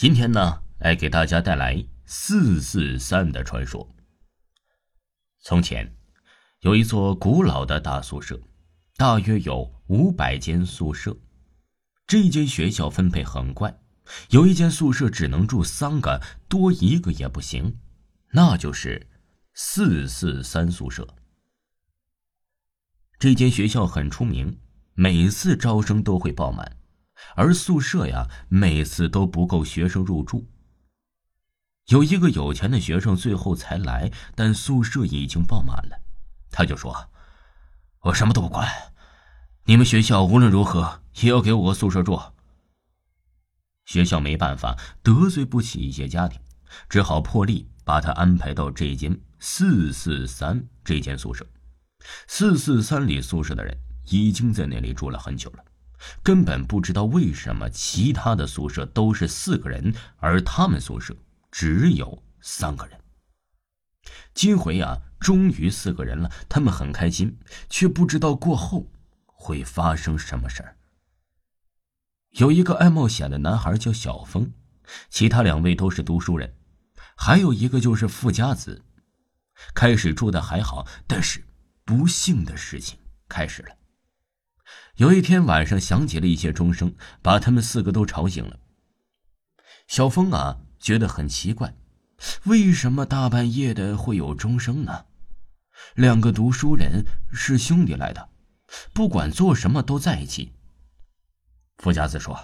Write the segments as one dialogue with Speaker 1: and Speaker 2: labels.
Speaker 1: 今天呢，来给大家带来四四三的传说。从前，有一座古老的大宿舍，大约有五百间宿舍。这间学校分配很怪，有一间宿舍只能住三个，多一个也不行，那就是四四三宿舍。这间学校很出名，每次招生都会爆满。而宿舍呀，每次都不够学生入住。有一个有钱的学生最后才来，但宿舍已经爆满了。他就说：“我什么都不管，你们学校无论如何也要给我个宿舍住。”学校没办法，得罪不起一些家庭，只好破例把他安排到这间四四三这间宿舍。四四三里宿舍的人已经在那里住了很久了。根本不知道为什么其他的宿舍都是四个人，而他们宿舍只有三个人。今回啊，终于四个人了，他们很开心，却不知道过后会发生什么事儿。有一个爱冒险的男孩叫小峰，其他两位都是读书人，还有一个就是富家子。开始住的还好，但是不幸的事情开始了。有一天晚上，响起了一些钟声，把他们四个都吵醒了。小峰啊，觉得很奇怪，为什么大半夜的会有钟声呢？两个读书人是兄弟来的，不管做什么都在一起。富家子说：“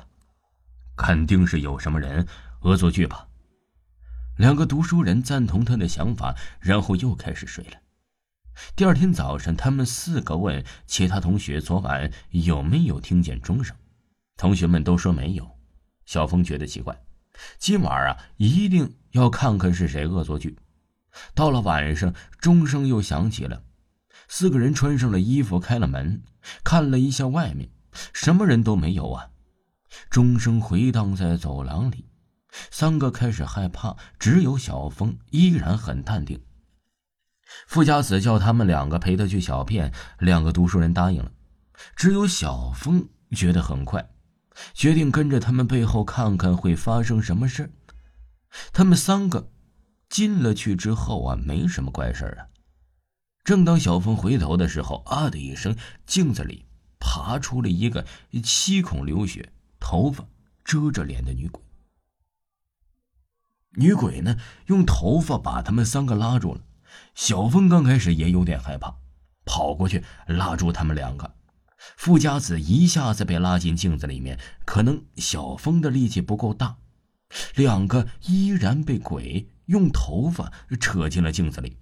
Speaker 1: 肯定是有什么人恶作剧吧。”两个读书人赞同他的想法，然后又开始睡了。第二天早上，他们四个问其他同学昨晚有没有听见钟声，同学们都说没有。小峰觉得奇怪，今晚啊一定要看看是谁恶作剧。到了晚上，钟声又响起了，四个人穿上了衣服，开了门，看了一下外面，什么人都没有啊。钟声回荡在走廊里，三个开始害怕，只有小峰依然很淡定。富家子叫他们两个陪他去小便，两个读书人答应了。只有小峰觉得很快，决定跟着他们背后看看会发生什么事他们三个进了去之后啊，没什么怪事啊。正当小峰回头的时候，啊的一声，镜子里爬出了一个七孔流血、头发遮着脸的女鬼。女鬼呢，用头发把他们三个拉住了。小峰刚开始也有点害怕，跑过去拉住他们两个。富家子一下子被拉进镜子里面，可能小峰的力气不够大，两个依然被鬼用头发扯进了镜子里。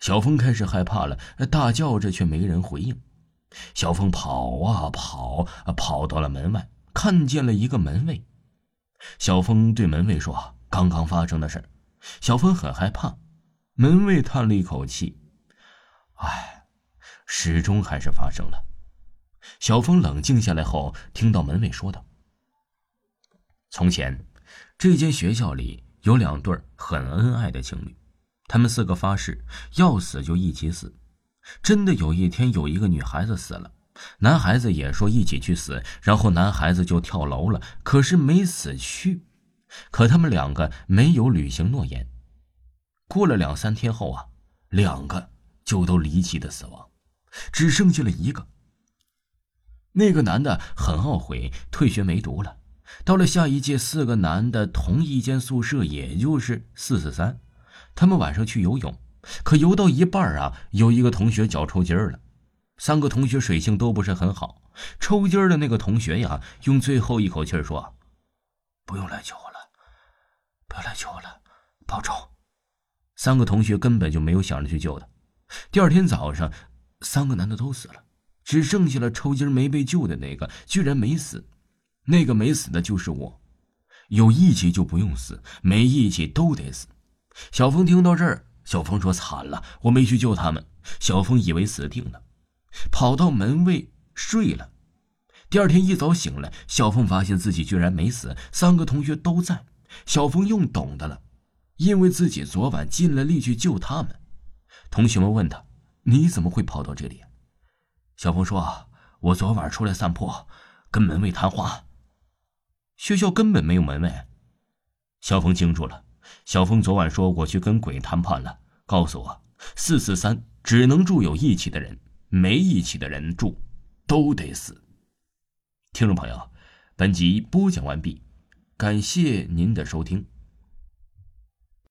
Speaker 1: 小峰开始害怕了，大叫着，却没人回应。小峰跑啊跑，跑到了门外，看见了一个门卫。小峰对门卫说：“刚刚发生的事。”小峰很害怕。门卫叹了一口气：“唉，始终还是发生了。”小峰冷静下来后，听到门卫说道：“从前，这间学校里有两对很恩爱的情侣，他们四个发誓要死就一起死。真的有一天，有一个女孩子死了，男孩子也说一起去死，然后男孩子就跳楼了，可是没死去。可他们两个没有履行诺言。”过了两三天后啊，两个就都离奇的死亡，只剩下了一个。那个男的很懊悔，退学没读了。到了下一届，四个男的同一间宿舍，也就是四四三。他们晚上去游泳，可游到一半啊，有一个同学脚抽筋了。三个同学水性都不是很好，抽筋的那个同学呀，用最后一口气说：“不用来救我了，不要来救我了，保重。”三个同学根本就没有想着去救他。第二天早上，三个男的都死了，只剩下了抽筋没被救的那个，居然没死。那个没死的就是我。有义气就不用死，没义气都得死。小峰听到这儿，小峰说：“惨了，我没去救他们。”小峰以为死定了，跑到门卫睡了。第二天一早醒来，小峰发现自己居然没死，三个同学都在。小峰又懂得了。因为自己昨晚尽了力去救他们，同学们问他：“你怎么会跑到这里？”小峰说：“我昨晚出来散步，跟门卫谈话。学校根本没有门卫，小峰惊住了。小峰昨晚说我去跟鬼谈判了，告诉我四四三只能住有义气的人，没义气的人住都得死。听众朋友，本集播讲完毕，感谢您的收听。